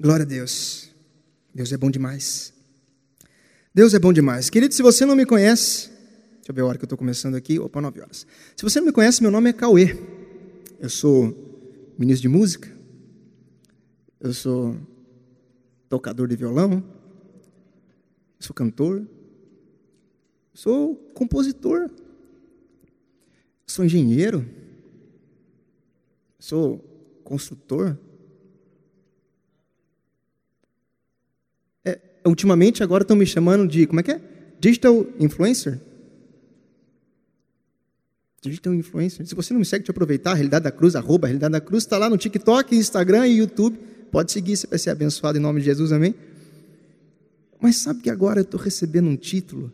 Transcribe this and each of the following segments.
Glória a Deus. Deus é bom demais. Deus é bom demais. Querido, se você não me conhece, deixa eu ver a hora que eu estou começando aqui. Opa, nove horas. Se você não me conhece, meu nome é Cauê. Eu sou ministro de música. Eu sou tocador de violão. Sou cantor. Sou compositor. Sou engenheiro. Sou construtor. Ultimamente agora estão me chamando de, como é que é? Digital Influencer? Digital Influencer. Se você não me segue, te aproveitar, Realidade da Cruz, arroba Realidade da Cruz, está lá no TikTok, Instagram e YouTube. Pode seguir, você vai ser abençoado em nome de Jesus, amém? Mas sabe que agora eu estou recebendo um título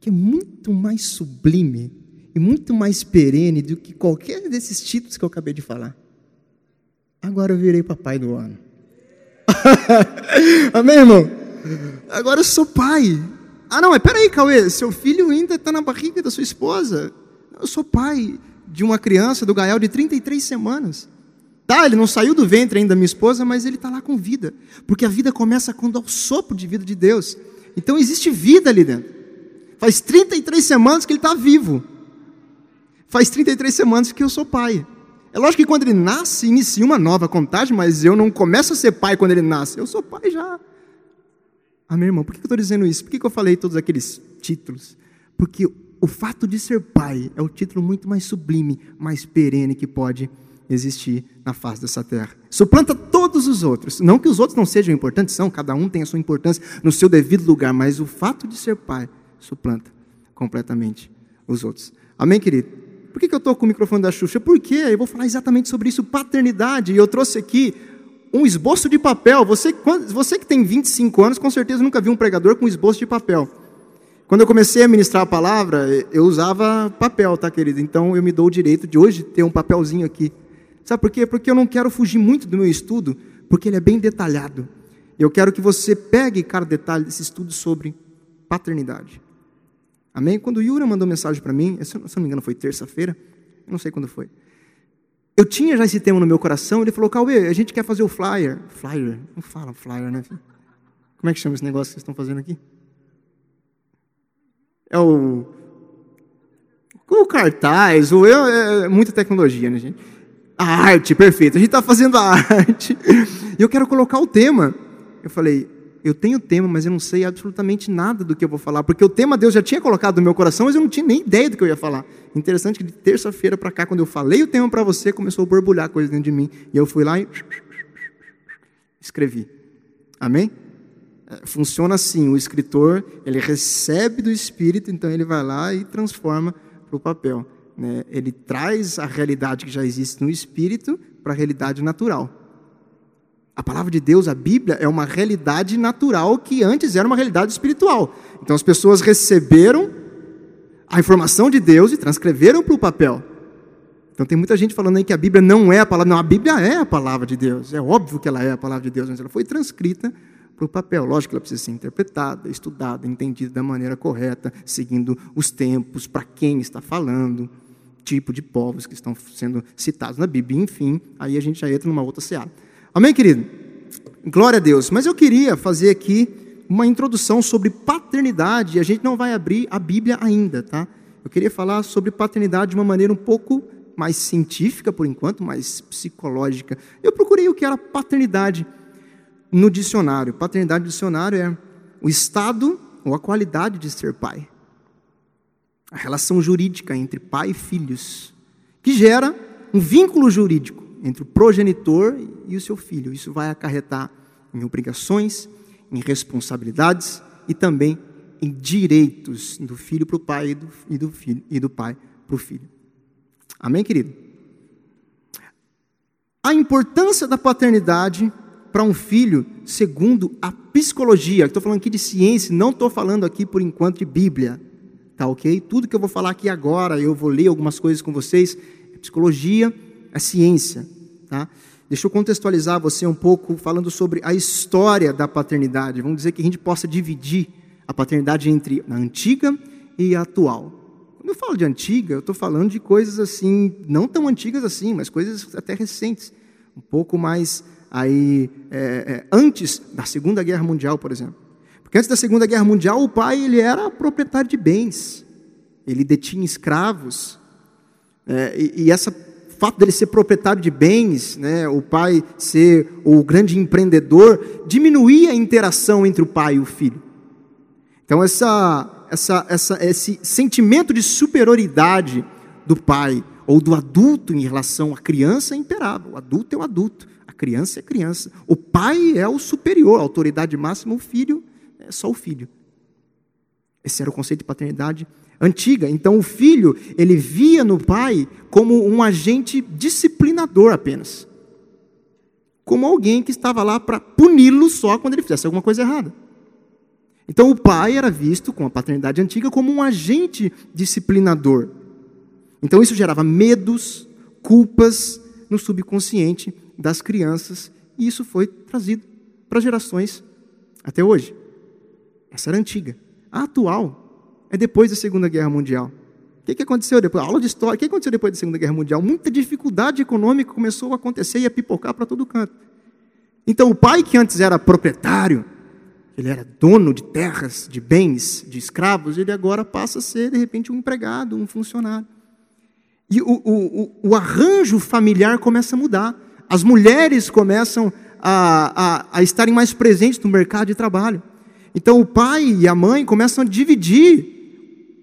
que é muito mais sublime e muito mais perene do que qualquer desses títulos que eu acabei de falar. Agora eu virei papai do ano. amém, irmão? Agora eu sou pai. Ah, não, mas peraí, Cauê, seu filho ainda está na barriga da sua esposa. Eu sou pai de uma criança do Gael de 33 semanas. Tá, ele não saiu do ventre ainda da minha esposa, mas ele está lá com vida. Porque a vida começa quando há o sopro de vida de Deus. Então existe vida ali dentro. Faz 33 semanas que ele está vivo. Faz 33 semanas que eu sou pai. É lógico que quando ele nasce, inicia uma nova contagem, mas eu não começo a ser pai quando ele nasce. Eu sou pai já. Ah, meu irmão, por que eu estou dizendo isso? Por que eu falei todos aqueles títulos? Porque o fato de ser pai é o título muito mais sublime, mais perene que pode existir na face dessa terra. Suplanta todos os outros. Não que os outros não sejam importantes, são, cada um tem a sua importância no seu devido lugar, mas o fato de ser pai suplanta completamente os outros. Amém, querido? Por que eu estou com o microfone da Xuxa? Porque eu vou falar exatamente sobre isso, paternidade. E eu trouxe aqui um esboço de papel. Você, você que tem 25 anos, com certeza nunca viu um pregador com um esboço de papel. Quando eu comecei a ministrar a palavra, eu usava papel, tá, querido? Então eu me dou o direito de hoje ter um papelzinho aqui. Sabe por quê? Porque eu não quero fugir muito do meu estudo, porque ele é bem detalhado. Eu quero que você pegue cada detalhe desse estudo sobre paternidade. Amém? Quando o Yura mandou mensagem para mim, se eu não me engano foi terça-feira, não sei quando foi eu tinha já esse tema no meu coração, ele falou, Cauê, a gente quer fazer o flyer. Flyer? Não fala flyer, né? Como é que chama esse negócio que vocês estão fazendo aqui? É o... O cartaz, o eu, é muita tecnologia, né, gente? A arte, perfeito. A gente está fazendo a arte. E eu quero colocar o tema. Eu falei, eu tenho tema, mas eu não sei absolutamente nada do que eu vou falar, porque o tema Deus já tinha colocado no meu coração, mas eu não tinha nem ideia do que eu ia falar. Interessante que de terça-feira para cá, quando eu falei o tema para você, começou a borbulhar coisa dentro de mim, e eu fui lá e escrevi. Amém? É, funciona assim, o escritor, ele recebe do Espírito, então ele vai lá e transforma para o papel. Né? Ele traz a realidade que já existe no Espírito para a realidade natural. A palavra de Deus, a Bíblia, é uma realidade natural que antes era uma realidade espiritual. Então as pessoas receberam a informação de Deus e transcreveram para o papel. Então tem muita gente falando aí que a Bíblia não é a palavra. Não, a Bíblia é a palavra de Deus. É óbvio que ela é a palavra de Deus, mas ela foi transcrita para o papel. Lógico que ela precisa ser interpretada, estudada, entendida da maneira correta, seguindo os tempos, para quem está falando, tipo de povos que estão sendo citados na Bíblia, enfim, aí a gente já entra numa outra seara. Amém, querido? Glória a Deus. Mas eu queria fazer aqui uma introdução sobre paternidade. A gente não vai abrir a Bíblia ainda, tá? Eu queria falar sobre paternidade de uma maneira um pouco mais científica, por enquanto, mais psicológica. Eu procurei o que era paternidade no dicionário. Paternidade no dicionário é o estado ou a qualidade de ser pai. A relação jurídica entre pai e filhos, que gera um vínculo jurídico entre o progenitor e o seu filho. Isso vai acarretar em obrigações, em responsabilidades e também em direitos do filho para o pai e do, e do filho e do pai para o filho. Amém, querido? A importância da paternidade para um filho, segundo a psicologia, estou falando aqui de ciência, não estou falando aqui por enquanto de Bíblia, tá ok? Tudo que eu vou falar aqui agora, eu vou ler algumas coisas com vocês, é psicologia, a ciência. Tá? Deixa eu contextualizar você um pouco falando sobre a história da paternidade. Vamos dizer que a gente possa dividir a paternidade entre a antiga e a atual. Quando eu falo de antiga, eu estou falando de coisas assim, não tão antigas assim, mas coisas até recentes, um pouco mais aí é, é, antes da Segunda Guerra Mundial, por exemplo. Porque antes da Segunda Guerra Mundial, o pai ele era proprietário de bens, ele detinha escravos, é, e, e essa fato dele ser proprietário de bens, né, o pai ser o grande empreendedor, diminuía a interação entre o pai e o filho. Então essa, essa, essa, esse sentimento de superioridade do pai ou do adulto em relação à criança é imperável. O adulto é o adulto, a criança é a criança. O pai é o superior, a autoridade máxima, o filho é só o filho. Esse era o conceito de paternidade antiga. Então o filho, ele via no pai como um agente disciplinador apenas. Como alguém que estava lá para puni-lo só quando ele fizesse alguma coisa errada. Então o pai era visto com a paternidade antiga como um agente disciplinador. Então isso gerava medos, culpas no subconsciente das crianças, e isso foi trazido para gerações até hoje. Essa era antiga. A atual é depois da Segunda Guerra Mundial. O que, que aconteceu depois? A aula de história. O que aconteceu depois da Segunda Guerra Mundial? Muita dificuldade econômica começou a acontecer e a pipocar para todo canto. Então, o pai que antes era proprietário, ele era dono de terras, de bens, de escravos, ele agora passa a ser, de repente, um empregado, um funcionário. E o, o, o, arranjo familiar começa a mudar. As mulheres começam a, a, a estarem mais presentes no mercado de trabalho. Então o pai e a mãe começam a dividir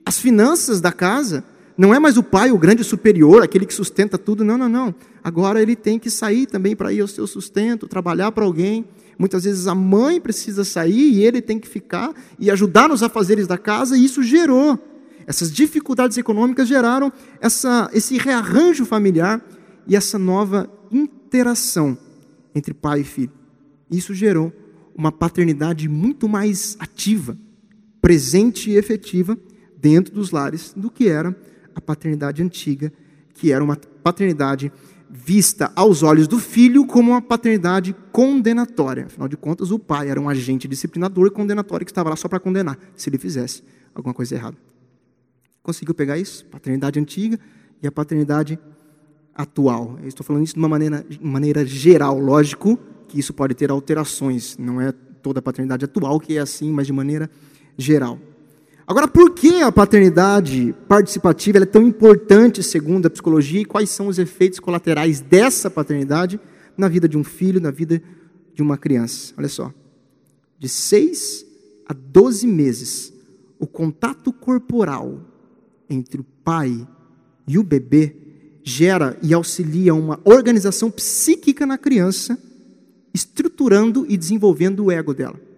as finanças da casa. Não é mais o pai o grande superior, aquele que sustenta tudo. Não, não, não. Agora ele tem que sair também para ir ao seu sustento, trabalhar para alguém. Muitas vezes a mãe precisa sair e ele tem que ficar e ajudar nos afazeres da casa, e isso gerou. Essas dificuldades econômicas geraram essa, esse rearranjo familiar e essa nova interação entre pai e filho. Isso gerou uma paternidade muito mais ativa, presente e efetiva dentro dos lares do que era a paternidade antiga, que era uma paternidade vista aos olhos do filho como uma paternidade condenatória. Afinal de contas, o pai era um agente disciplinador e condenatório que estava lá só para condenar, se ele fizesse alguma coisa errada. Conseguiu pegar isso? Paternidade antiga e a paternidade atual. Eu estou falando isso de uma maneira, maneira geral, lógico que isso pode ter alterações, não é toda a paternidade atual que é assim, mas de maneira geral. Agora, por que a paternidade participativa é tão importante segundo a psicologia e quais são os efeitos colaterais dessa paternidade na vida de um filho, na vida de uma criança? Olha só, de 6 a 12 meses, o contato corporal entre o pai e o bebê gera e auxilia uma organização psíquica na criança estruturando e desenvolvendo o ego dela.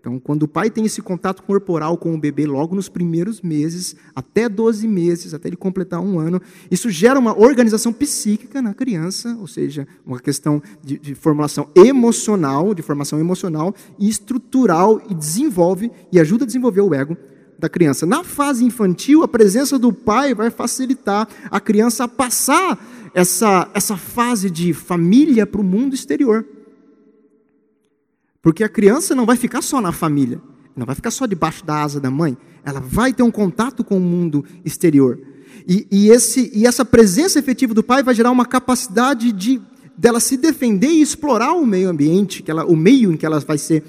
Então, quando o pai tem esse contato corporal com o bebê logo nos primeiros meses, até 12 meses, até ele completar um ano, isso gera uma organização psíquica na criança, ou seja, uma questão de, de formulação emocional, de formação emocional e estrutural, e desenvolve e ajuda a desenvolver o ego da criança. Na fase infantil, a presença do pai vai facilitar a criança a passar essa, essa fase de família para o mundo exterior. Porque a criança não vai ficar só na família, não vai ficar só debaixo da asa da mãe, ela vai ter um contato com o mundo exterior. E, e, esse, e essa presença efetiva do pai vai gerar uma capacidade de dela se defender e explorar o meio ambiente, que ela, o meio em que ela vai ser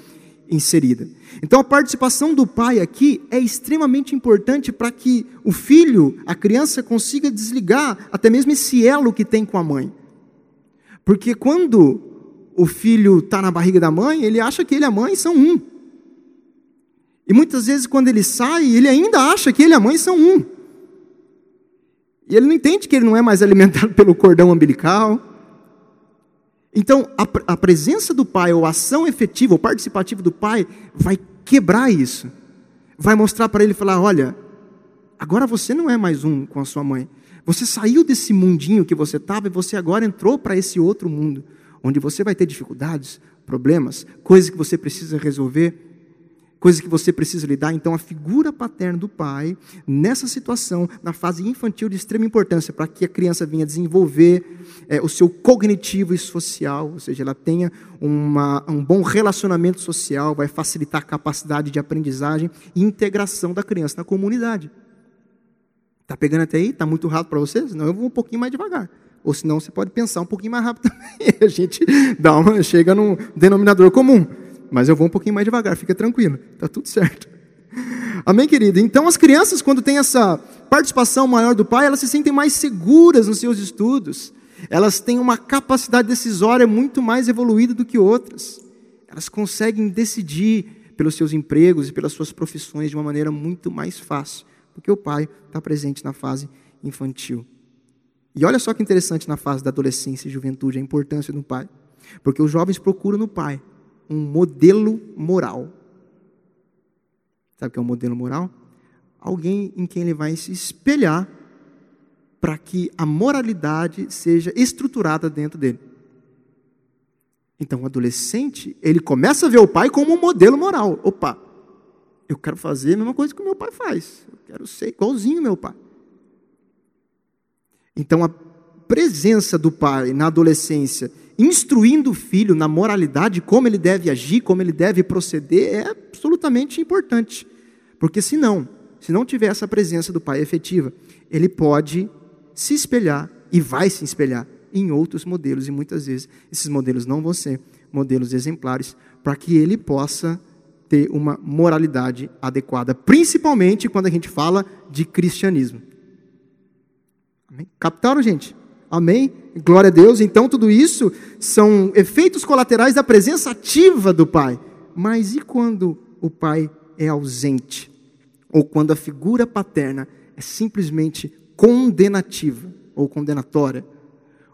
inserida. Então a participação do pai aqui é extremamente importante para que o filho, a criança, consiga desligar até mesmo esse elo que tem com a mãe. Porque quando o filho está na barriga da mãe, ele acha que ele e a mãe são um. E muitas vezes, quando ele sai, ele ainda acha que ele e a mãe são um. E ele não entende que ele não é mais alimentado pelo cordão umbilical. Então, a, a presença do pai, ou a ação efetiva, ou participativa do pai, vai quebrar isso. Vai mostrar para ele falar: olha, agora você não é mais um com a sua mãe. Você saiu desse mundinho que você estava e você agora entrou para esse outro mundo onde você vai ter dificuldades, problemas, coisas que você precisa resolver, coisas que você precisa lidar. Então, a figura paterna do pai, nessa situação, na fase infantil, de extrema importância, para que a criança venha desenvolver é, o seu cognitivo e social, ou seja, ela tenha uma, um bom relacionamento social, vai facilitar a capacidade de aprendizagem e integração da criança na comunidade. Está pegando até aí? Está muito rápido para vocês? Não, eu vou um pouquinho mais devagar. Ou senão você pode pensar um pouquinho mais rápido também. A gente dá uma, chega num denominador comum. Mas eu vou um pouquinho mais devagar, fica tranquilo. Está tudo certo. Amém, querido? Então, as crianças, quando têm essa participação maior do pai, elas se sentem mais seguras nos seus estudos. Elas têm uma capacidade decisória muito mais evoluída do que outras. Elas conseguem decidir pelos seus empregos e pelas suas profissões de uma maneira muito mais fácil, porque o pai está presente na fase infantil. E olha só que interessante na fase da adolescência e juventude a importância do pai. Porque os jovens procuram no pai um modelo moral. Sabe o que é um modelo moral? Alguém em quem ele vai se espelhar para que a moralidade seja estruturada dentro dele. Então, o adolescente, ele começa a ver o pai como um modelo moral. Opa, eu quero fazer a mesma coisa que o meu pai faz. Eu quero ser igualzinho ao meu pai. Então, a presença do pai na adolescência, instruindo o filho na moralidade, como ele deve agir, como ele deve proceder, é absolutamente importante. Porque se não, se não tiver essa presença do pai efetiva, ele pode se espelhar e vai se espelhar em outros modelos, e muitas vezes esses modelos não vão ser modelos exemplares, para que ele possa ter uma moralidade adequada, principalmente quando a gente fala de cristianismo. Amém? Captaram, gente? Amém? Glória a Deus. Então, tudo isso são efeitos colaterais da presença ativa do Pai. Mas e quando o Pai é ausente? Ou quando a figura paterna é simplesmente condenativa ou condenatória?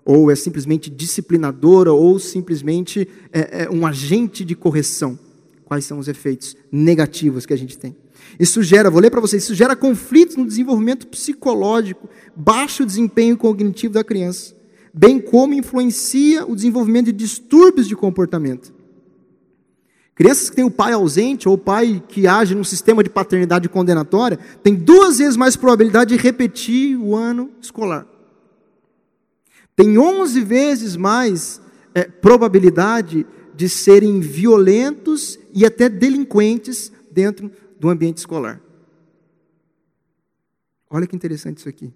Ou é simplesmente disciplinadora ou simplesmente é, é um agente de correção? Quais são os efeitos negativos que a gente tem? Isso gera, vou ler para vocês, isso gera conflitos no desenvolvimento psicológico, baixo desempenho cognitivo da criança, bem como influencia o desenvolvimento de distúrbios de comportamento. Crianças que têm o pai ausente ou o pai que age num sistema de paternidade condenatória têm duas vezes mais probabilidade de repetir o ano escolar. Tem 11 vezes mais é, probabilidade de serem violentos e até delinquentes dentro do ambiente escolar. Olha que interessante isso aqui.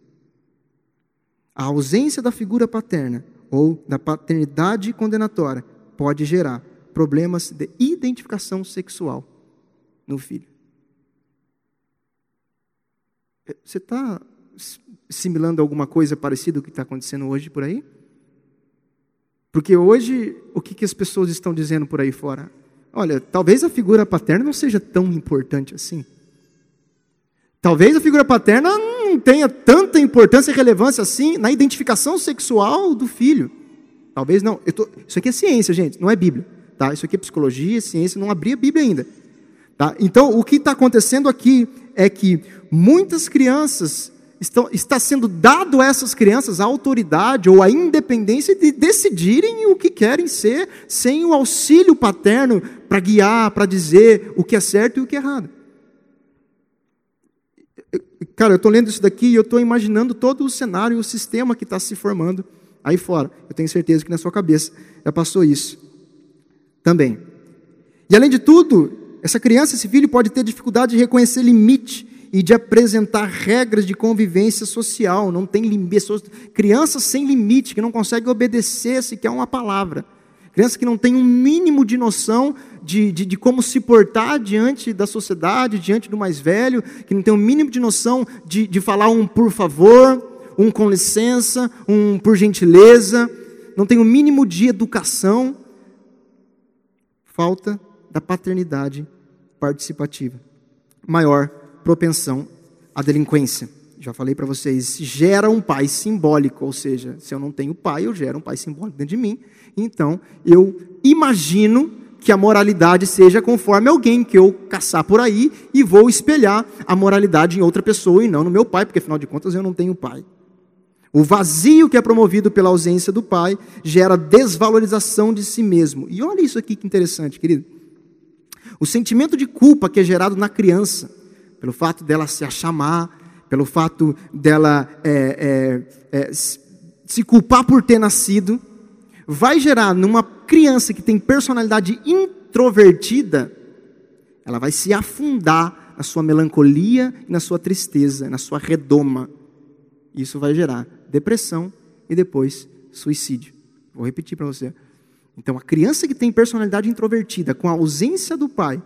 A ausência da figura paterna ou da paternidade condenatória pode gerar problemas de identificação sexual no filho. Você está simulando alguma coisa parecida com o que está acontecendo hoje por aí? Porque hoje, o que, que as pessoas estão dizendo por aí fora? Olha, talvez a figura paterna não seja tão importante assim. Talvez a figura paterna não tenha tanta importância e relevância assim na identificação sexual do filho. Talvez não. Tô... Isso aqui é ciência, gente, não é Bíblia. Tá? Isso aqui é psicologia, ciência, não abri a Bíblia ainda. Tá? Então, o que está acontecendo aqui é que muitas crianças estão, está sendo dado a essas crianças a autoridade ou a independência de decidirem o que querem ser, sem o auxílio paterno para guiar, para dizer o que é certo e o que é errado. Cara, eu estou lendo isso daqui e eu estou imaginando todo o cenário, o sistema que está se formando aí fora. Eu tenho certeza que na sua cabeça já passou isso também. E além de tudo, essa criança, esse filho, pode ter dificuldade de reconhecer limite e de apresentar regras de convivência social. Não tem limite. Crianças sem limite, que não conseguem obedecer sequer uma palavra. Crianças que não têm um mínimo de noção de, de, de, como se portar diante da sociedade, diante do mais velho, que não tem um mínimo de noção de, de falar um por favor, um com licença, um por gentileza, não tem o um mínimo de educação. Falta da paternidade participativa. Maior propensão à delinquência. Já falei para vocês, gera um pai simbólico, ou seja, se eu não tenho pai, eu gero um pai simbólico dentro de mim. Então, eu imagino que a moralidade seja conforme alguém que eu caçar por aí e vou espelhar a moralidade em outra pessoa e não no meu pai, porque afinal de contas eu não tenho pai. O vazio que é promovido pela ausência do pai gera desvalorização de si mesmo. E olha isso aqui que interessante, querido. O sentimento de culpa que é gerado na criança pelo fato dela se achar pelo fato dela é, é, é, se culpar por ter nascido, vai gerar numa criança que tem personalidade introvertida, ela vai se afundar na sua melancolia e na sua tristeza, na sua redoma. Isso vai gerar depressão e depois suicídio. Vou repetir para você. Então, a criança que tem personalidade introvertida, com a ausência do pai,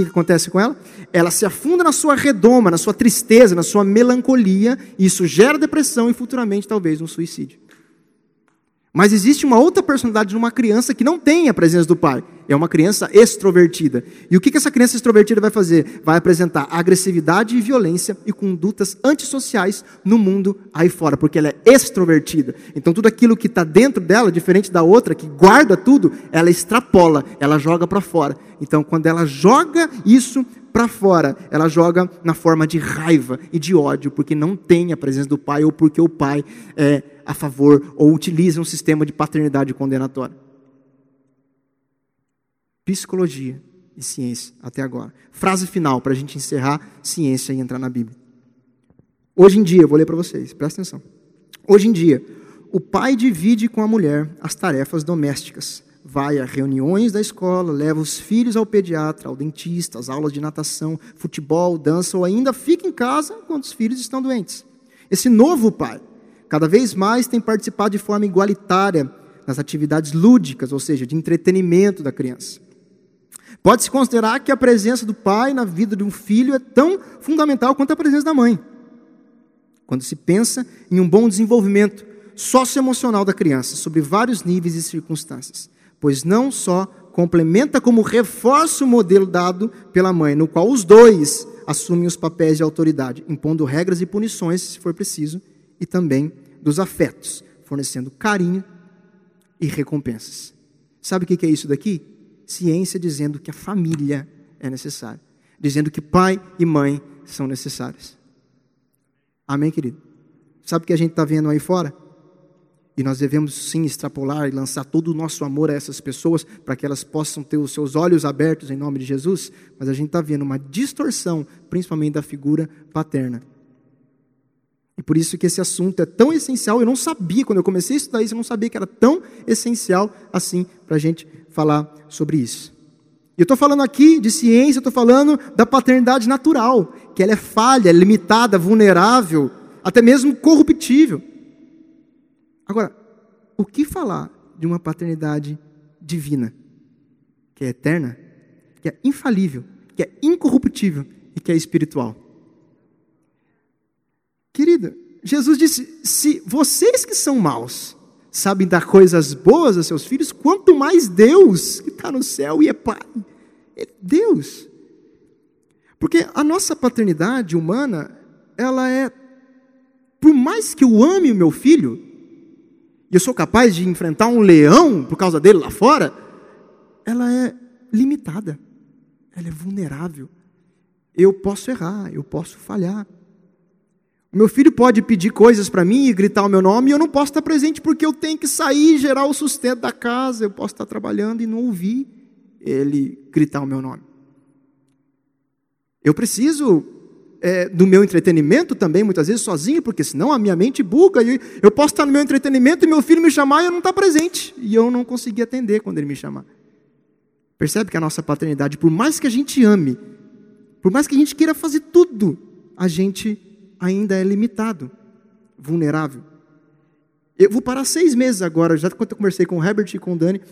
que, que, acontece com ela? Ela se afunda na sua redoma, na sua tristeza, na sua melancolia, e isso gera depressão e futuramente talvez um suicídio. Mas existe uma outra personalidade numa criança que não tem a presença do pai. É uma criança extrovertida. E o que essa criança extrovertida vai fazer? Vai apresentar agressividade e violência e condutas antissociais no mundo aí fora, porque ela é extrovertida. Então tudo aquilo que está dentro dela, diferente da outra, que guarda tudo, ela extrapola, ela joga para fora. Então quando ela joga isso para fora, ela joga na forma de raiva e de ódio, porque não tem a presença do pai ou porque o pai é a favor ou utiliza um sistema de paternidade condenatória. Psicologia e ciência até agora. Frase final para a gente encerrar ciência e entrar na Bíblia. Hoje em dia, vou ler para vocês, presta atenção. Hoje em dia, o pai divide com a mulher as tarefas domésticas. Vai a reuniões da escola, leva os filhos ao pediatra, ao dentista, às aulas de natação, futebol, dança ou ainda fica em casa quando os filhos estão doentes. Esse novo pai cada vez mais tem participado de forma igualitária nas atividades lúdicas, ou seja, de entretenimento da criança. Pode-se considerar que a presença do pai na vida de um filho é tão fundamental quanto a presença da mãe. Quando se pensa em um bom desenvolvimento socioemocional da criança, sobre vários níveis e circunstâncias, pois não só complementa como reforça o modelo dado pela mãe, no qual os dois assumem os papéis de autoridade, impondo regras e punições, se for preciso, e também dos afetos, fornecendo carinho e recompensas. Sabe o que é isso daqui? Ciência dizendo que a família é necessária, dizendo que pai e mãe são necessários. Amém, querido? Sabe o que a gente está vendo aí fora? E nós devemos sim extrapolar e lançar todo o nosso amor a essas pessoas para que elas possam ter os seus olhos abertos em nome de Jesus, mas a gente está vendo uma distorção, principalmente da figura paterna. E por isso que esse assunto é tão essencial. Eu não sabia, quando eu comecei a estudar isso, eu não sabia que era tão essencial assim para a gente falar sobre isso. E eu estou falando aqui de ciência, estou falando da paternidade natural, que ela é falha, é limitada, vulnerável, até mesmo corruptível. Agora, o que falar de uma paternidade divina, que é eterna, que é infalível, que é incorruptível e que é espiritual? Querida, Jesus disse: se vocês que são maus sabem dar coisas boas a seus filhos, quanto mais Deus, que está no céu e é Pai, é Deus. Porque a nossa paternidade humana, ela é, por mais que eu ame o meu filho, e eu sou capaz de enfrentar um leão por causa dele lá fora, ela é limitada, ela é vulnerável. Eu posso errar, eu posso falhar. Meu filho pode pedir coisas para mim e gritar o meu nome e eu não posso estar presente porque eu tenho que sair e gerar o sustento da casa. Eu posso estar trabalhando e não ouvir ele gritar o meu nome. Eu preciso é, do meu entretenimento também, muitas vezes sozinho, porque senão a minha mente buga. E eu posso estar no meu entretenimento e meu filho me chamar e eu não estar presente. E eu não conseguir atender quando ele me chamar. Percebe que a nossa paternidade, por mais que a gente ame, por mais que a gente queira fazer tudo, a gente ainda é limitado, vulnerável. Eu vou parar seis meses agora, já quando eu conversei com o Herbert e com o Dani,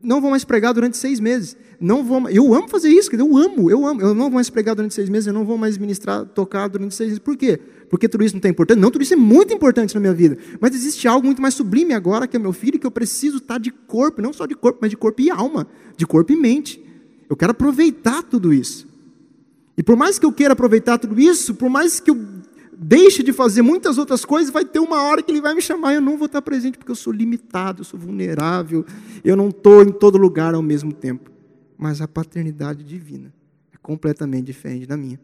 não vou mais pregar durante seis meses. Não vou, eu amo fazer isso, eu amo, eu amo. Eu não vou mais pregar durante seis meses, eu não vou mais ministrar, tocar durante seis meses. Por quê? Porque tudo isso não é importante? Não, tudo isso é muito importante na minha vida. Mas existe algo muito mais sublime agora, que é meu filho, que eu preciso estar de corpo, não só de corpo, mas de corpo e alma, de corpo e mente. Eu quero aproveitar tudo isso. E por mais que eu queira aproveitar tudo isso, por mais que eu deixe de fazer muitas outras coisas, vai ter uma hora que ele vai me chamar e eu não vou estar presente porque eu sou limitado, eu sou vulnerável, eu não estou em todo lugar ao mesmo tempo. Mas a paternidade divina é completamente diferente da minha.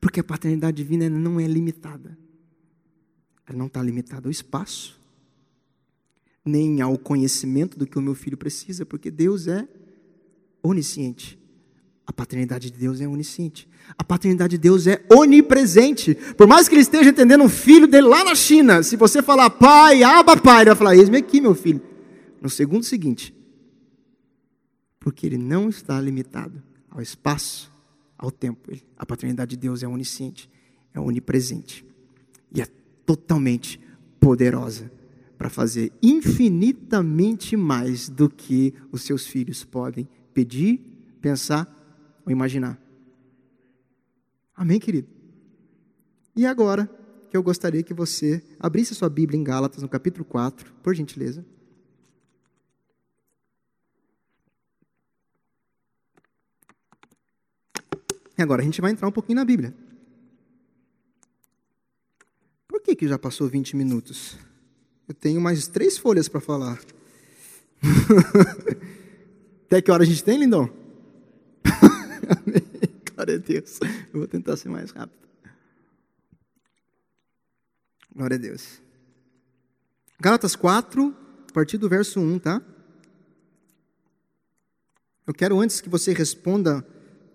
Porque a paternidade divina não é limitada. Ela não está limitada ao espaço, nem ao conhecimento do que o meu filho precisa, porque Deus é onisciente. A paternidade de Deus é onisciente. A paternidade de Deus é onipresente. Por mais que ele esteja entendendo um filho dele lá na China, se você falar pai, aba pai, ele vai falar: Eis-me aqui, meu filho. No segundo seguinte, porque ele não está limitado ao espaço, ao tempo. A paternidade de Deus é onisciente, é onipresente e é totalmente poderosa para fazer infinitamente mais do que os seus filhos podem pedir, pensar ou imaginar. Amém, querido? E agora, que eu gostaria que você abrisse sua Bíblia em Gálatas, no capítulo 4, por gentileza. E agora a gente vai entrar um pouquinho na Bíblia. Por que, que já passou 20 minutos? Eu tenho mais três folhas para falar. Até que hora a gente tem, lindão? Glória a Deus. Eu vou tentar ser mais rápido. Glória a Deus. Gálatas 4, a partir do verso 1, tá? Eu quero antes que você responda,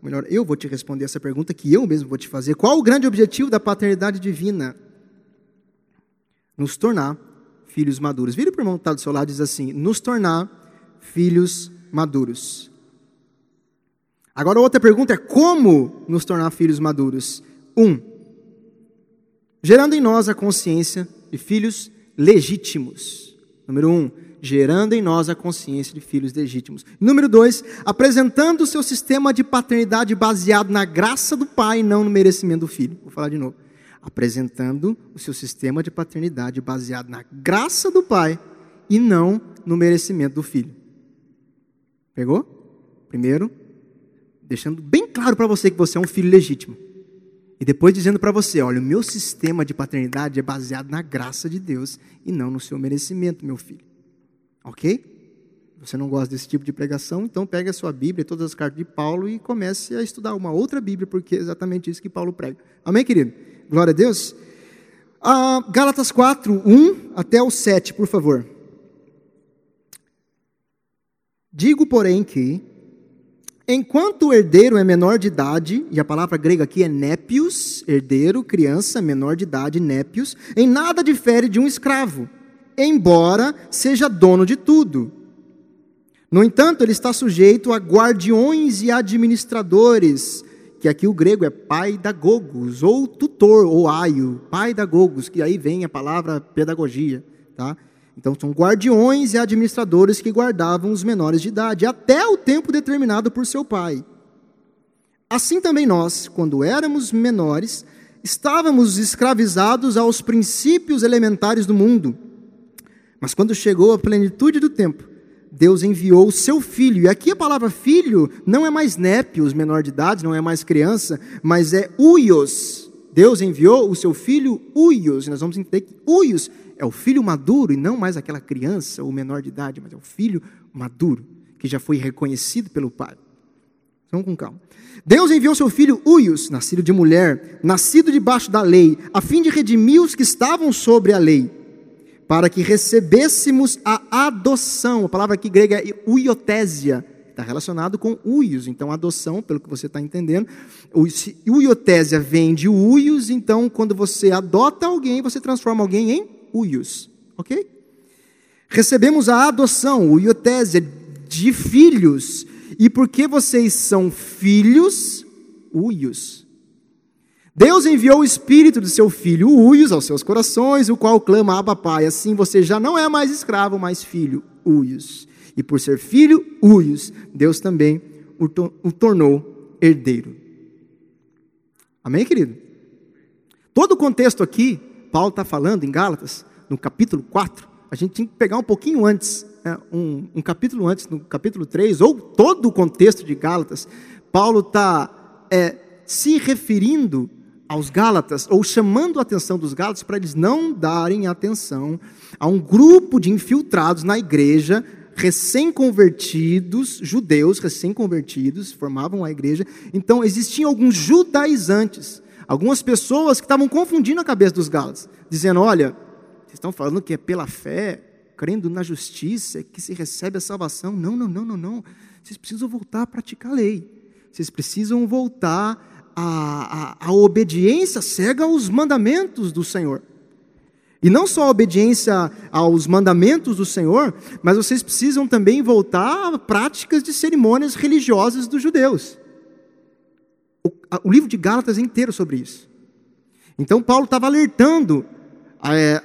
melhor, eu vou te responder essa pergunta que eu mesmo vou te fazer. Qual o grande objetivo da paternidade divina? Nos tornar filhos maduros. Vira para o irmão que está do seu lado e diz assim: nos tornar filhos maduros. Agora, outra pergunta é: como nos tornar filhos maduros? Um, gerando em nós a consciência de filhos legítimos. Número um, gerando em nós a consciência de filhos legítimos. Número dois, apresentando o seu sistema de paternidade baseado na graça do pai e não no merecimento do filho. Vou falar de novo apresentando o seu sistema de paternidade baseado na graça do pai e não no merecimento do filho. Pegou? Primeiro, deixando bem claro para você que você é um filho legítimo. E depois dizendo para você, olha, o meu sistema de paternidade é baseado na graça de Deus e não no seu merecimento, meu filho. OK? Você não gosta desse tipo de pregação, então pegue a sua Bíblia, todas as cartas de Paulo e comece a estudar uma outra Bíblia, porque é exatamente isso que Paulo prega. Amém, querido? Glória a Deus. Ah, Gálatas 4, 1 até o 7, por favor. Digo, porém, que, enquanto o herdeiro é menor de idade, e a palavra grega aqui é népios, herdeiro, criança, menor de idade, népios, em nada difere de um escravo, embora seja dono de tudo. No entanto, ele está sujeito a guardiões e administradores, que aqui o grego é pai da gogos, ou tutor, ou aio, pai da gogos, que aí vem a palavra pedagogia, tá? Então são guardiões e administradores que guardavam os menores de idade, até o tempo determinado por seu pai. Assim também nós, quando éramos menores, estávamos escravizados aos princípios elementares do mundo. Mas quando chegou a plenitude do tempo, Deus enviou o seu filho. E aqui a palavra filho não é mais népios, menor de idade, não é mais criança, mas é uios. Deus enviou o seu filho uios. Nós vamos entender que uios é o filho maduro e não mais aquela criança ou menor de idade, mas é o filho maduro, que já foi reconhecido pelo pai. Vamos com calma. Deus enviou seu filho Uios, nascido de mulher, nascido debaixo da lei, a fim de redimir os que estavam sobre a lei para que recebêssemos a adoção. A palavra aqui grega é uiotésia, está relacionado com uios. Então, adoção, pelo que você está entendendo, uiotésia vem de uios, então, quando você adota alguém, você transforma alguém em uios. Ok? Recebemos a adoção, uiotésia, de filhos. E porque vocês são filhos, uios. Deus enviou o espírito do seu filho Uios aos seus corações, o qual clama Abba Pai. Assim você já não é mais escravo, mas filho Uios. E por ser filho Uios, Deus também o, o tornou herdeiro. Amém, querido? Todo o contexto aqui, Paulo está falando em Gálatas, no capítulo 4, a gente tinha que pegar um pouquinho antes, né, um, um capítulo antes, no capítulo 3, ou todo o contexto de Gálatas, Paulo está é, se referindo aos Gálatas, ou chamando a atenção dos Gálatas para eles não darem atenção a um grupo de infiltrados na igreja, recém-convertidos, judeus recém-convertidos, formavam a igreja. Então, existiam alguns judaizantes, algumas pessoas que estavam confundindo a cabeça dos Gálatas, dizendo: olha, estão falando que é pela fé, crendo na justiça, que se recebe a salvação. Não, não, não, não, não. Vocês precisam voltar a praticar a lei. Vocês precisam voltar a, a, a obediência cega aos mandamentos do Senhor. E não só a obediência aos mandamentos do Senhor, mas vocês precisam também voltar a práticas de cerimônias religiosas dos judeus. O, a, o livro de Gálatas é inteiro sobre isso. Então Paulo estava alertando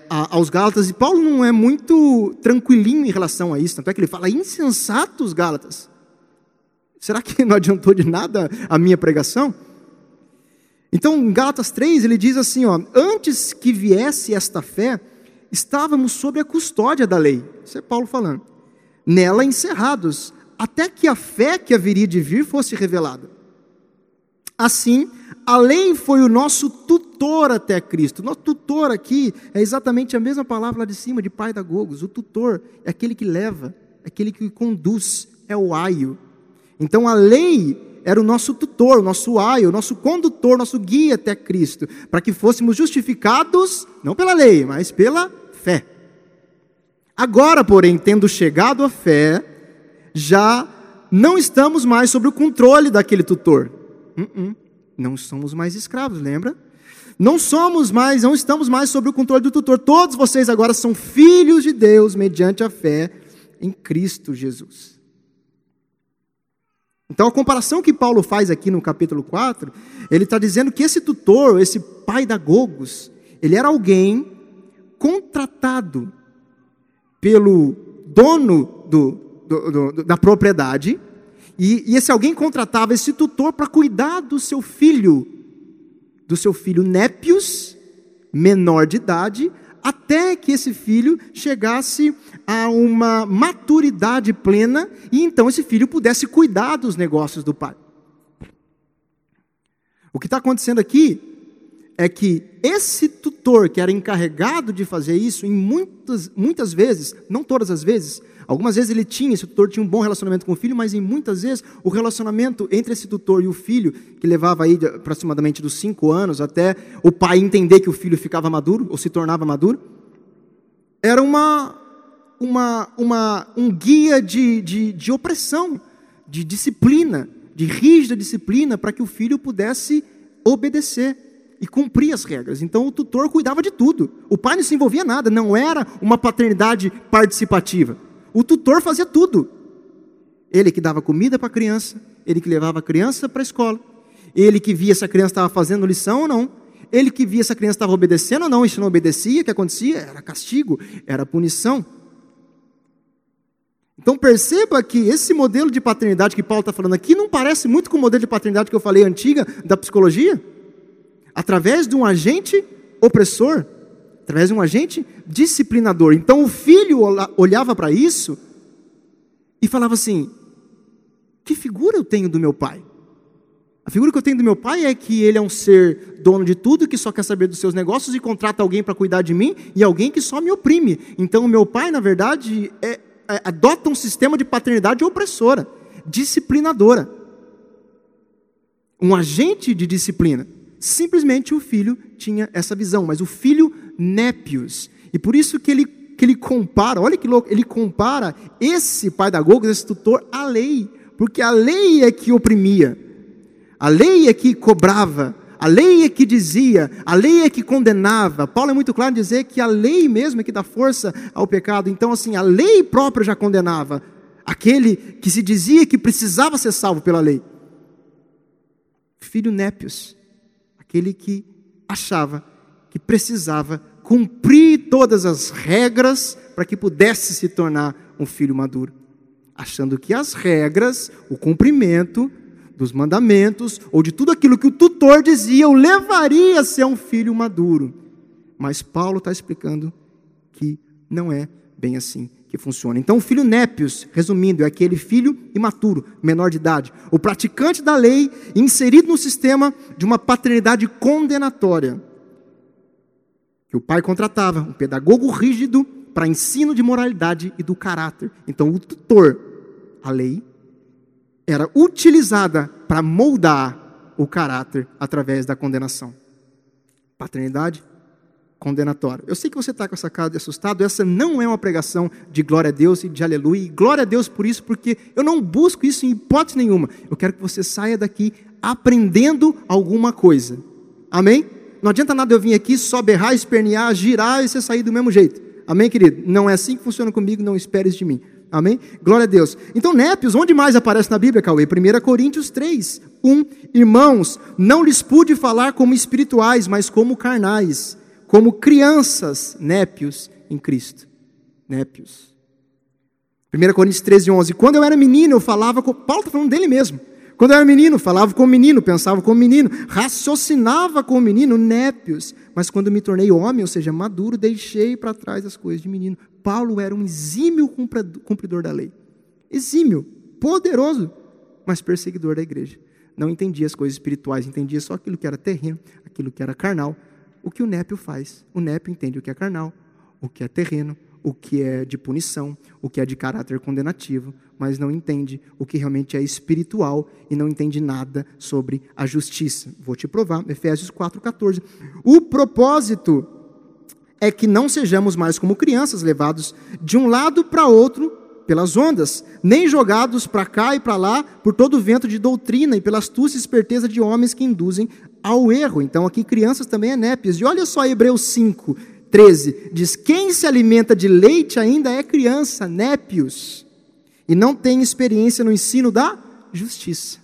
aos Gálatas, e Paulo não é muito tranquilinho em relação a isso, tanto é que ele fala insensatos Gálatas. Será que não adiantou de nada a minha pregação? Então, em Gálatas 3, ele diz assim: ó, antes que viesse esta fé, estávamos sob a custódia da lei. Isso é Paulo falando. Nela encerrados, até que a fé que haveria de vir fosse revelada. Assim, a lei foi o nosso tutor até Cristo. Nosso tutor aqui é exatamente a mesma palavra lá de cima, de pai da Gogos. O tutor é aquele que leva, é aquele que conduz, é o aio. Então a lei era o nosso tutor, o nosso aio, o nosso condutor, nosso guia até Cristo, para que fôssemos justificados, não pela lei, mas pela fé. Agora, porém, tendo chegado à fé, já não estamos mais sob o controle daquele tutor. Uh -uh. Não somos mais escravos, lembra? Não somos mais, não estamos mais sob o controle do tutor. Todos vocês agora são filhos de Deus mediante a fé em Cristo Jesus. Então, a comparação que Paulo faz aqui no capítulo 4, ele está dizendo que esse tutor, esse pai da Gogos, ele era alguém contratado pelo dono do, do, do, da propriedade e, e esse alguém contratava esse tutor para cuidar do seu filho, do seu filho Népios, menor de idade, até que esse filho chegasse a uma maturidade plena e então esse filho pudesse cuidar dos negócios do pai. O que está acontecendo aqui é que esse tutor que era encarregado de fazer isso, em muitas, muitas vezes, não todas as vezes, Algumas vezes ele tinha, esse tutor tinha um bom relacionamento com o filho, mas em muitas vezes o relacionamento entre esse tutor e o filho, que levava aí aproximadamente dos cinco anos até o pai entender que o filho ficava maduro ou se tornava maduro, era uma, uma, uma, um guia de, de, de opressão, de disciplina, de rígida disciplina para que o filho pudesse obedecer e cumprir as regras. Então o tutor cuidava de tudo. O pai não se envolvia nada, não era uma paternidade participativa. O tutor fazia tudo. Ele que dava comida para a criança, ele que levava a criança para a escola, ele que via se a criança estava fazendo lição ou não, ele que via se a criança estava obedecendo ou não, e se não obedecia, o que acontecia? Era castigo, era punição. Então perceba que esse modelo de paternidade que Paulo está falando aqui não parece muito com o modelo de paternidade que eu falei antiga da psicologia? Através de um agente opressor, através de um agente disciplinador. Então o filho olhava para isso e falava assim: que figura eu tenho do meu pai? A figura que eu tenho do meu pai é que ele é um ser dono de tudo, que só quer saber dos seus negócios e contrata alguém para cuidar de mim e alguém que só me oprime. Então, o meu pai, na verdade, é, é, adota um sistema de paternidade opressora, disciplinadora. Um agente de disciplina. Simplesmente o filho tinha essa visão, mas o filho népios. E por isso que ele, que ele compara, olha que louco, ele compara esse pai da Gogos, esse tutor, à lei. Porque a lei é que oprimia, a lei é que cobrava, a lei é que dizia, a lei é que condenava. Paulo é muito claro em dizer que a lei mesmo é que dá força ao pecado. Então, assim, a lei própria já condenava aquele que se dizia que precisava ser salvo pela lei. Filho Népios aquele que achava que precisava cumprir todas as regras para que pudesse se tornar um filho maduro, achando que as regras, o cumprimento dos mandamentos ou de tudo aquilo que o tutor dizia o levaria a ser um filho maduro. Mas Paulo está explicando que não é bem assim que funciona. Então, o filho népios, resumindo, é aquele filho imaturo, menor de idade, o praticante da lei, inserido no sistema de uma paternidade condenatória, que o pai contratava, um pedagogo rígido para ensino de moralidade e do caráter. Então, o tutor, a lei, era utilizada para moldar o caráter através da condenação. Paternidade condenatório. Eu sei que você está com essa cara de assustado, essa não é uma pregação de glória a Deus e de aleluia, e glória a Deus por isso, porque eu não busco isso em hipótese nenhuma. Eu quero que você saia daqui aprendendo alguma coisa. Amém? Não adianta nada eu vir aqui só berrar, espernear, girar e você sair do mesmo jeito. Amém, querido? Não é assim que funciona comigo, não esperes de mim. Amém? Glória a Deus. Então, népios, onde mais aparece na Bíblia, Cauê? 1 Coríntios 3, 1. Irmãos, não lhes pude falar como espirituais, mas como carnais como crianças, népios em Cristo. Népios. 1 Coríntios 13, 11. Quando eu era menino, eu falava com. Paulo está falando dele mesmo. Quando era menino, falava como menino, pensava como menino, raciocinava como menino, népios. Mas quando me tornei homem, ou seja, maduro, deixei para trás as coisas de menino. Paulo era um exímio cumpridor da lei. Exímio, poderoso, mas perseguidor da igreja. Não entendia as coisas espirituais, entendia só aquilo que era terreno, aquilo que era carnal. O que o népio faz? O népio entende o que é carnal, o que é terreno, o que é de punição, o que é de caráter condenativo, mas não entende o que realmente é espiritual e não entende nada sobre a justiça. Vou te provar, Efésios 4,14. O propósito é que não sejamos mais como crianças, levados de um lado para outro pelas ondas, nem jogados para cá e para lá por todo o vento de doutrina e pela astúcia e esperteza de homens que induzem ao erro. Então, aqui, crianças também é népias. E olha só Hebreus 5, 13 diz: Quem se alimenta de leite ainda é criança, népios, e não tem experiência no ensino da justiça.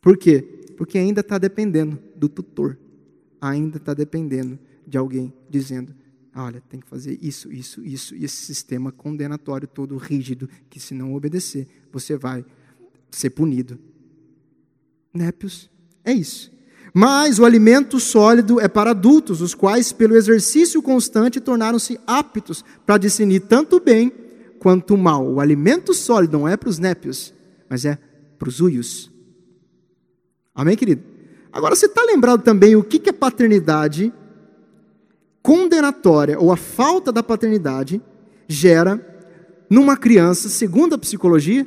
Por quê? Porque ainda está dependendo do tutor, ainda está dependendo de alguém dizendo: olha, tem que fazer isso, isso, isso, e esse sistema condenatório todo rígido, que se não obedecer, você vai ser punido. Népios, é isso. Mas o alimento sólido é para adultos, os quais, pelo exercício constante, tornaram-se aptos para discernir tanto o bem quanto o mal. O alimento sólido não é para os népios, mas é para os uios. Amém, querido? Agora, você está lembrado também o que é paternidade condenatória, ou a falta da paternidade, gera numa criança, segundo a psicologia?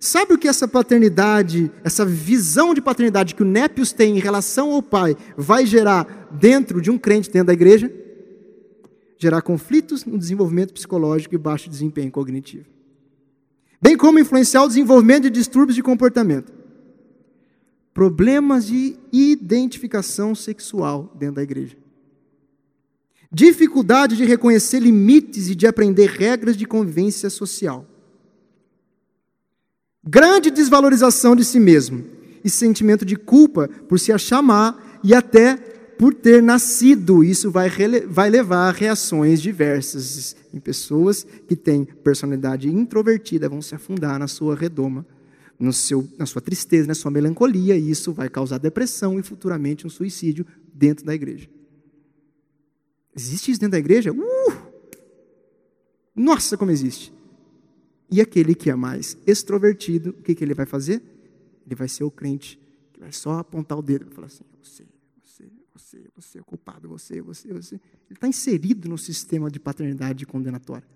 Sabe o que essa paternidade, essa visão de paternidade que o Népios tem em relação ao pai, vai gerar dentro de um crente, dentro da igreja? Gerar conflitos no desenvolvimento psicológico e baixo desempenho cognitivo. Bem como influenciar o desenvolvimento de distúrbios de comportamento. Problemas de identificação sexual dentro da igreja. Dificuldade de reconhecer limites e de aprender regras de convivência social grande desvalorização de si mesmo e sentimento de culpa por se achar má e até por ter nascido. Isso vai, vai levar a reações diversas em pessoas que têm personalidade introvertida, vão se afundar na sua redoma, no seu, na sua tristeza, na sua melancolia, e isso vai causar depressão e futuramente um suicídio dentro da igreja. Existe isso dentro da igreja? Uh! Nossa, como existe! E aquele que é mais extrovertido, o que, que ele vai fazer? Ele vai ser o crente que vai só apontar o dedo e falar assim: você, você, você, você é culpado, você, você, você. Ele está inserido no sistema de paternidade condenatória.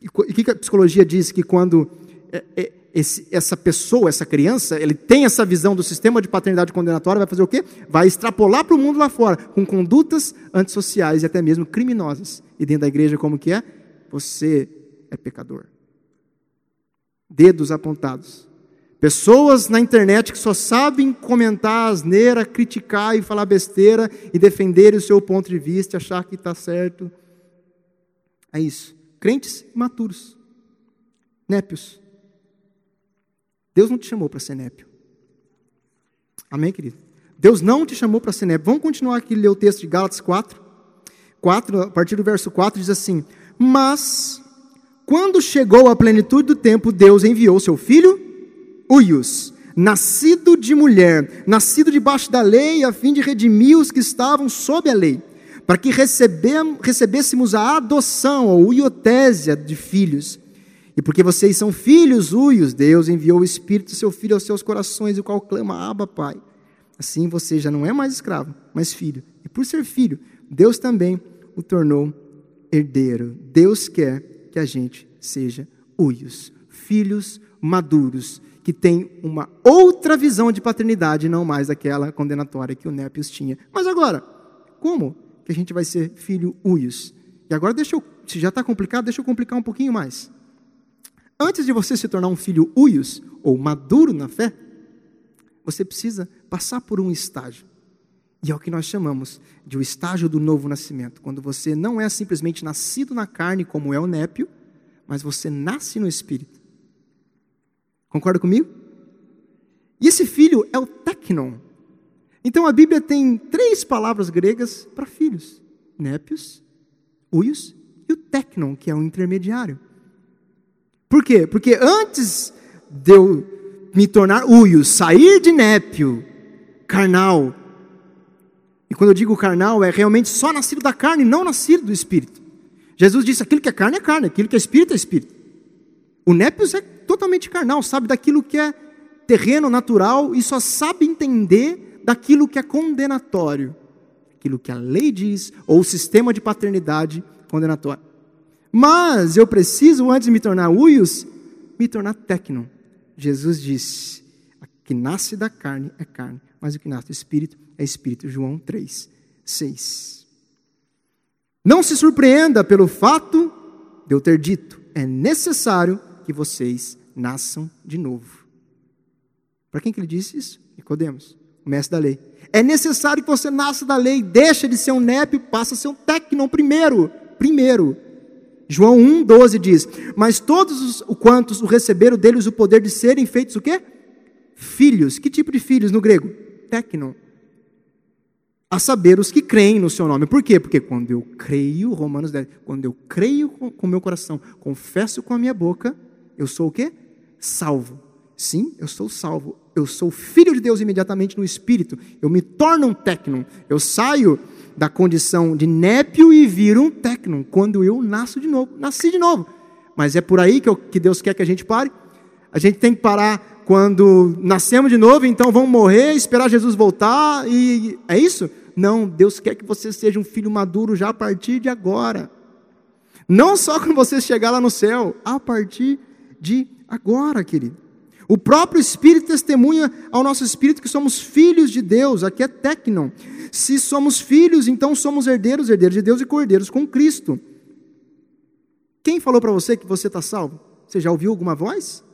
E o que a psicologia diz? Que quando é, é, esse, essa pessoa, essa criança, ele tem essa visão do sistema de paternidade condenatória, vai fazer o quê? Vai extrapolar para o mundo lá fora, com condutas antissociais e até mesmo criminosas. E dentro da igreja, como que é? Você é pecador. Dedos apontados. Pessoas na internet que só sabem comentar asneira, criticar e falar besteira e defender o seu ponto de vista, achar que está certo. É isso. Crentes imaturos. Népios. Deus não te chamou para ser népio. Amém, querido? Deus não te chamou para ser népio. Vamos continuar aqui ler o texto de Gálatas 4. 4, a partir do verso 4, diz assim: Mas quando chegou a plenitude do tempo, Deus enviou seu filho, Uius, nascido de mulher, nascido debaixo da lei, a fim de redimir os que estavam sob a lei, para que recebêssemos a adoção, ou uiotésia de filhos. E porque vocês são filhos, uios, Deus enviou o Espírito do seu Filho aos seus corações, o qual clama, Abba, Pai. Assim você já não é mais escravo, mas filho. E por ser filho, Deus também o tornou herdeiro. Deus quer que a gente seja uios, filhos maduros, que têm uma outra visão de paternidade, não mais aquela condenatória que o Népios tinha. Mas agora, como que a gente vai ser filho uios? E agora deixa eu, se já está complicado, deixa eu complicar um pouquinho mais. Antes de você se tornar um filho uios, ou maduro na fé, você precisa passar por um estágio. E é o que nós chamamos de o estágio do novo nascimento, quando você não é simplesmente nascido na carne, como é o népio, mas você nasce no espírito. Concorda comigo? E esse filho é o tecnon. Então a Bíblia tem três palavras gregas para filhos: népios, uios e o tecnon, que é o intermediário. Por quê? Porque antes de eu me tornar uios, sair de népio, carnal, e quando eu digo carnal, é realmente só nascido da carne, não nascido do espírito. Jesus disse: aquilo que é carne é carne, aquilo que é espírito é espírito. O népios é totalmente carnal, sabe daquilo que é terreno, natural, e só sabe entender daquilo que é condenatório, aquilo que a lei diz, ou o sistema de paternidade condenatório. Mas eu preciso, antes de me tornar uios, me tornar tecno. Jesus disse: o que nasce da carne é carne, mas o que nasce do espírito é espírito. João 3, 6. Não se surpreenda pelo fato de eu ter dito: é necessário que vocês nasçam de novo. Para quem que ele disse isso? Nicodemos, o mestre da lei. É necessário que você nasça da lei, deixa de ser um népio, passa a ser um tecnon primeiro. Primeiro. João 1,12 diz: Mas todos os quantos o receberam deles o poder de serem feitos o quê? Filhos. Que tipo de filhos no grego? Tecnon. A saber, os que creem no seu nome. Por quê? Porque quando eu creio, Romanos 10, quando eu creio com o meu coração, confesso com a minha boca, eu sou o quê? Salvo. Sim, eu sou salvo. Eu sou filho de Deus imediatamente no espírito. Eu me torno um tecnon. Eu saio da condição de népio e viro um tecnon quando eu nasço de novo. Nasci de novo. Mas é por aí que, eu, que Deus quer que a gente pare. A gente tem que parar quando nascemos de novo, então vamos morrer, esperar Jesus voltar e é isso? Não, Deus quer que você seja um filho maduro já a partir de agora. Não só quando você chegar lá no céu, a partir de agora, querido. O próprio Espírito testemunha ao nosso espírito que somos filhos de Deus, aqui é tecnon. Se somos filhos, então somos herdeiros, herdeiros de Deus e cordeiros com Cristo. Quem falou para você que você está salvo? Você já ouviu alguma voz?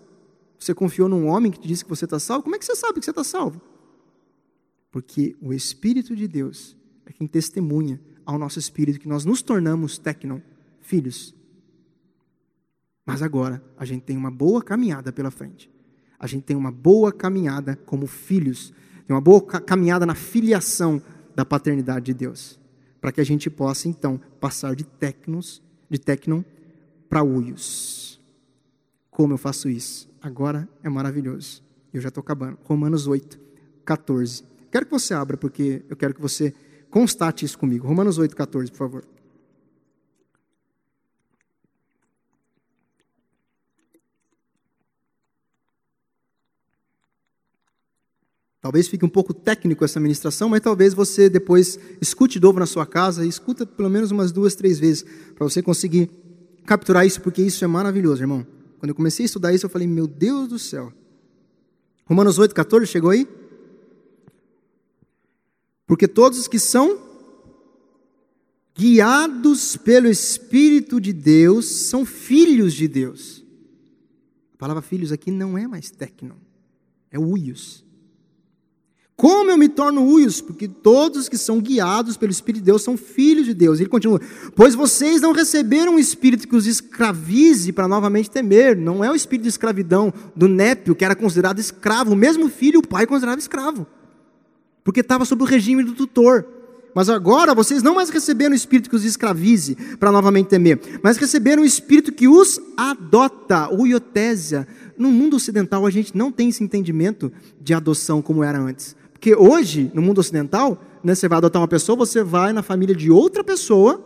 Você confiou num homem que te disse que você está salvo? Como é que você sabe que você está salvo? Porque o Espírito de Deus é quem testemunha ao nosso espírito que nós nos tornamos tecnon, filhos. Mas agora a gente tem uma boa caminhada pela frente a gente tem uma boa caminhada como filhos, tem uma boa caminhada na filiação da paternidade de Deus, para que a gente possa então passar de tecnos, de tecnon para uios. Como eu faço isso? Agora é maravilhoso. Eu já estou acabando. Romanos 8, 14. Quero que você abra, porque eu quero que você constate isso comigo. Romanos 8, 14, por favor. Talvez fique um pouco técnico essa ministração, mas talvez você depois escute de novo na sua casa e escuta pelo menos umas duas, três vezes, para você conseguir capturar isso, porque isso é maravilhoso, irmão. Quando eu comecei a estudar isso, eu falei, meu Deus do céu. Romanos 8, 14, chegou aí? Porque todos os que são guiados pelo Espírito de Deus são filhos de Deus. A palavra filhos aqui não é mais tecno, é uios. Como eu me torno uios? Porque todos que são guiados pelo Espírito de Deus são filhos de Deus. Ele continua: Pois vocês não receberam um espírito que os escravize para novamente temer. Não é o espírito de escravidão do népio, que era considerado escravo. O mesmo filho, o pai considerava escravo. Porque estava sob o regime do tutor. Mas agora vocês não mais receberam o espírito que os escravize para novamente temer, mas receberam o espírito que os adota, o iotésia. No mundo ocidental a gente não tem esse entendimento de adoção como era antes. Porque hoje, no mundo ocidental, né, você vai adotar uma pessoa, você vai na família de outra pessoa,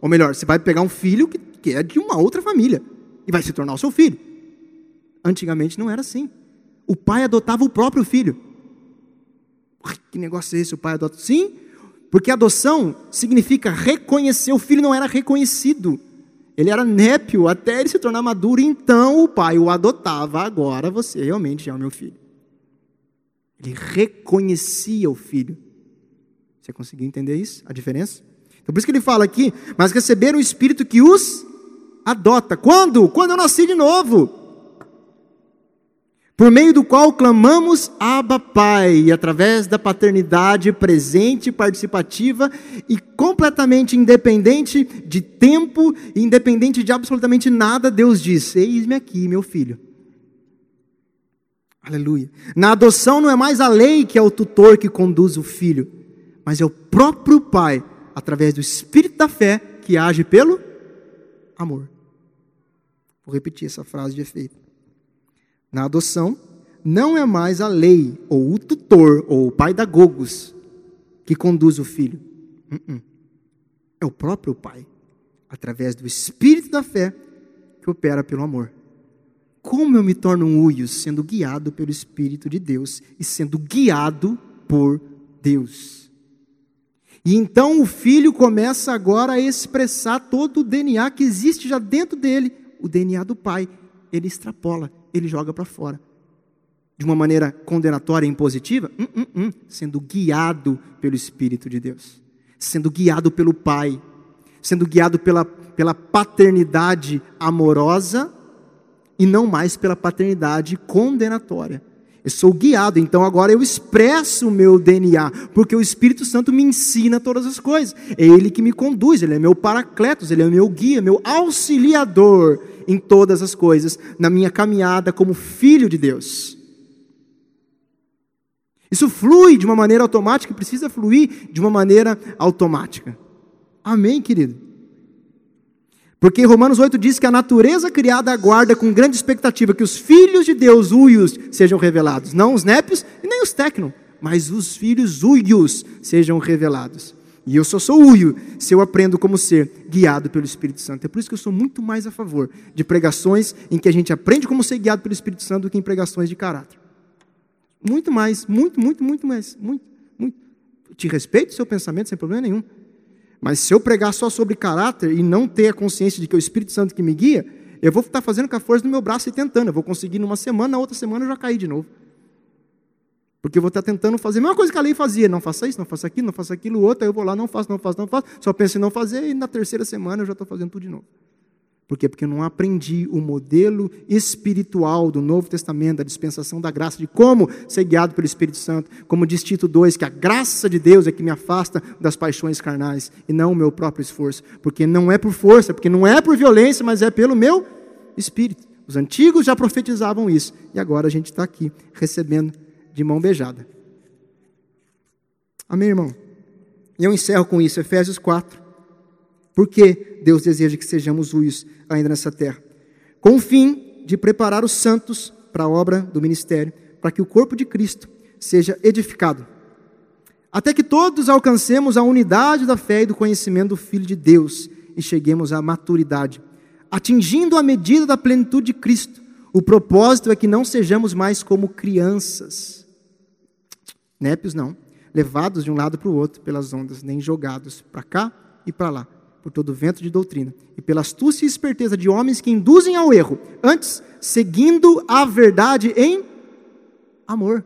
ou melhor, você vai pegar um filho que, que é de uma outra família e vai se tornar o seu filho. Antigamente não era assim. O pai adotava o próprio filho. Que negócio é esse? O pai adota? Sim, porque adoção significa reconhecer. O filho não era reconhecido. Ele era népio até ele se tornar maduro, então o pai o adotava. Agora você realmente é o meu filho. Ele reconhecia o filho. Você conseguiu entender isso? A diferença? Então por isso que ele fala aqui, mas receberam o Espírito que os adota. Quando? Quando eu nasci de novo. Por meio do qual clamamos Abba Pai, e através da paternidade presente, participativa e completamente independente de tempo, independente de absolutamente nada, Deus diz: Eis-me aqui, meu filho. Aleluia. Na adoção não é mais a lei que é o tutor que conduz o filho, mas é o próprio pai, através do espírito da fé, que age pelo amor. Vou repetir essa frase de efeito. Na adoção, não é mais a lei, ou o tutor, ou o pai da Gogos, que conduz o filho. Uh -uh. É o próprio pai, através do espírito da fé, que opera pelo amor. Como eu me torno um uio sendo guiado pelo Espírito de Deus e sendo guiado por Deus? E então o filho começa agora a expressar todo o DNA que existe já dentro dele, o DNA do pai. Ele extrapola, ele joga para fora. De uma maneira condenatória e impositiva? Hum, hum, hum. Sendo guiado pelo Espírito de Deus, sendo guiado pelo Pai, sendo guiado pela, pela paternidade amorosa e não mais pela paternidade condenatória. Eu sou guiado, então agora eu expresso o meu DNA, porque o Espírito Santo me ensina todas as coisas. É Ele que me conduz, Ele é meu paracletos, Ele é meu guia, meu auxiliador em todas as coisas, na minha caminhada como filho de Deus. Isso flui de uma maneira automática, precisa fluir de uma maneira automática. Amém, querido? Porque Romanos 8 diz que a natureza criada aguarda com grande expectativa que os filhos de Deus, uios, sejam revelados. Não os népios e nem os tecno, mas os filhos uios sejam revelados. E eu só sou uio se eu aprendo como ser guiado pelo Espírito Santo. É por isso que eu sou muito mais a favor de pregações em que a gente aprende como ser guiado pelo Espírito Santo do que em pregações de caráter. Muito mais, muito, muito, muito mais. Muito, muito. Te respeito o seu pensamento sem problema nenhum. Mas se eu pregar só sobre caráter e não ter a consciência de que é o Espírito Santo que me guia, eu vou estar fazendo com a força do meu braço e tentando. Eu vou conseguir numa semana, na outra semana eu já caí de novo. Porque eu vou estar tentando fazer a mesma coisa que a lei fazia. Não faça isso, não faça aquilo, não faça aquilo, outro. Aí eu vou lá, não faço, não faço, não faço. Só penso em não fazer e na terceira semana eu já estou fazendo tudo de novo. Por quê? Porque eu não aprendi o modelo espiritual do Novo Testamento, da dispensação da graça, de como ser guiado pelo Espírito Santo. Como diz Tito 2, que a graça de Deus é que me afasta das paixões carnais e não o meu próprio esforço. Porque não é por força, porque não é por violência, mas é pelo meu Espírito. Os antigos já profetizavam isso e agora a gente está aqui recebendo de mão beijada. Amém, irmão? E eu encerro com isso, Efésios 4. Porque Deus deseja que sejamos uios ainda nessa terra. Com o fim de preparar os santos para a obra do ministério, para que o corpo de Cristo seja edificado. Até que todos alcancemos a unidade da fé e do conhecimento do Filho de Deus e cheguemos à maturidade, atingindo a medida da plenitude de Cristo. O propósito é que não sejamos mais como crianças. Népios não, levados de um lado para o outro pelas ondas, nem jogados para cá e para lá por todo vento de doutrina, e pela astúcia e esperteza de homens que induzem ao erro, antes seguindo a verdade em amor,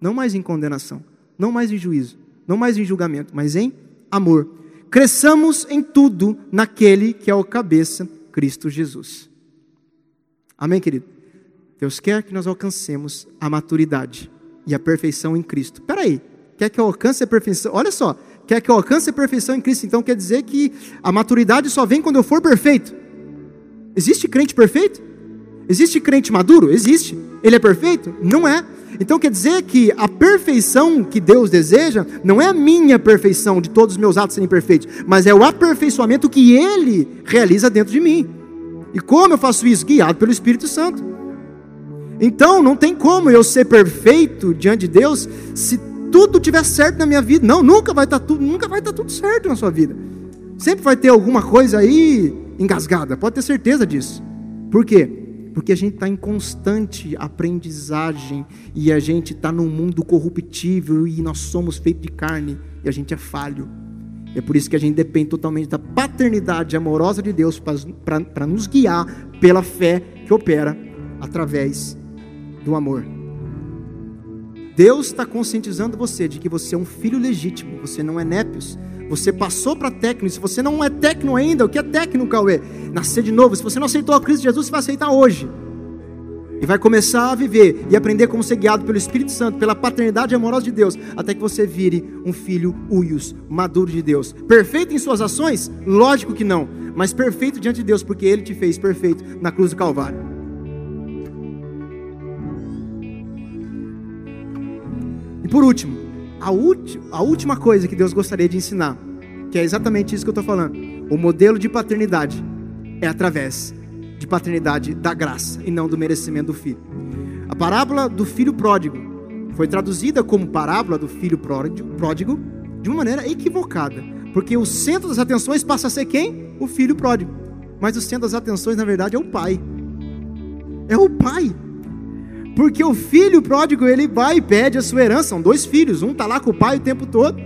não mais em condenação, não mais em juízo, não mais em julgamento, mas em amor. Cresçamos em tudo naquele que é o cabeça, Cristo Jesus. Amém, querido? Deus quer que nós alcancemos a maturidade e a perfeição em Cristo. Espera aí, quer que eu alcance a perfeição? Olha só, quer que eu alcance a perfeição em Cristo, então quer dizer que a maturidade só vem quando eu for perfeito. Existe crente perfeito? Existe crente maduro? Existe. Ele é perfeito? Não é. Então quer dizer que a perfeição que Deus deseja não é a minha perfeição de todos os meus atos serem perfeitos, mas é o aperfeiçoamento que Ele realiza dentro de mim. E como eu faço isso? Guiado pelo Espírito Santo. Então não tem como eu ser perfeito diante de Deus se tudo tiver certo na minha vida. Não, nunca vai estar tá tudo, nunca vai estar tá tudo certo na sua vida. Sempre vai ter alguma coisa aí engasgada, pode ter certeza disso. Por quê? Porque a gente está em constante aprendizagem e a gente está num mundo corruptível e nós somos feitos de carne e a gente é falho. É por isso que a gente depende totalmente da paternidade amorosa de Deus para nos guiar pela fé que opera através do amor. Deus está conscientizando você de que você é um filho legítimo, você não é népios. Você passou para técnico. Se você não é técnico ainda, o que é técnico, Cauê? Nascer de novo. Se você não aceitou a Cristo Jesus, você vai aceitar hoje. E vai começar a viver e aprender como ser guiado pelo Espírito Santo, pela paternidade amorosa de Deus, até que você vire um filho uios, maduro de Deus. Perfeito em suas ações? Lógico que não. Mas perfeito diante de Deus, porque Ele te fez perfeito na cruz do Calvário. Por último, a, a última coisa que Deus gostaria de ensinar, que é exatamente isso que eu estou falando. O modelo de paternidade é através de paternidade da graça e não do merecimento do filho. A parábola do filho pródigo foi traduzida como parábola do filho pródigo de uma maneira equivocada, porque o centro das atenções passa a ser quem? O filho pródigo. Mas o centro das atenções, na verdade, é o pai. É o pai. Porque o filho pródigo, ele vai e pede a sua herança. São dois filhos, um está lá com o pai o tempo todo.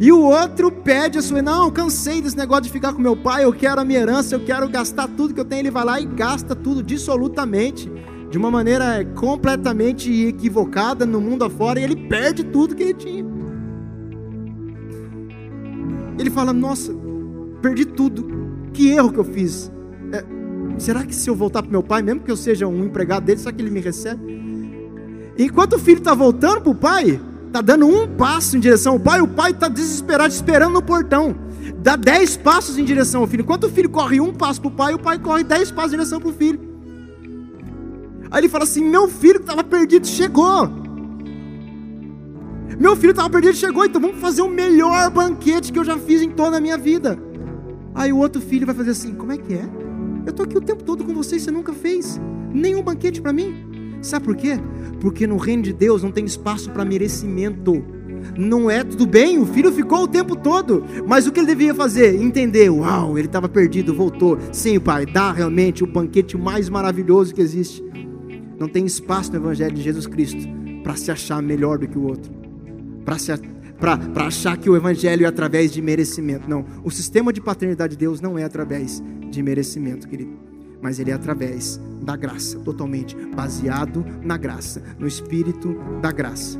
E o outro pede a sua, não, cansei desse negócio de ficar com meu pai, eu quero a minha herança, eu quero gastar tudo que eu tenho. Ele vai lá e gasta tudo dissolutamente, de uma maneira completamente equivocada no mundo afora, e ele perde tudo que ele tinha. Ele fala: Nossa, perdi tudo, que erro que eu fiz. Será que se eu voltar para meu pai, mesmo que eu seja um empregado dele, será que ele me recebe? Enquanto o filho está voltando para o pai, está dando um passo em direção ao pai, o pai está desesperado, esperando no portão. Dá dez passos em direção ao filho. Enquanto o filho corre um passo para o pai, o pai corre dez passos em direção para o filho. Aí ele fala assim: Meu filho que estava perdido chegou. Meu filho estava perdido chegou, então vamos fazer o melhor banquete que eu já fiz em toda a minha vida. Aí o outro filho vai fazer assim: Como é que é? Eu estou aqui o tempo todo com você e você nunca fez nenhum banquete para mim. Sabe por quê? Porque no reino de Deus não tem espaço para merecimento. Não é tudo bem, o filho ficou o tempo todo, mas o que ele devia fazer? Entender, uau, ele estava perdido, voltou. Sim, pai, dá realmente o banquete mais maravilhoso que existe. Não tem espaço no Evangelho de Jesus Cristo para se achar melhor do que o outro, para achar que o Evangelho é através de merecimento. Não, o sistema de paternidade de Deus não é através de merecimento, querido, mas ele é através da graça, totalmente baseado na graça, no espírito da graça.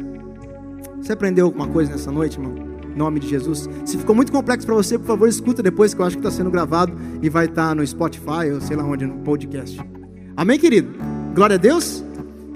Você aprendeu alguma coisa nessa noite, irmão? Em nome de Jesus. Se ficou muito complexo para você, por favor, escuta depois que eu acho que está sendo gravado e vai estar tá no Spotify ou sei lá onde, no podcast. Amém, querido? Glória a Deus.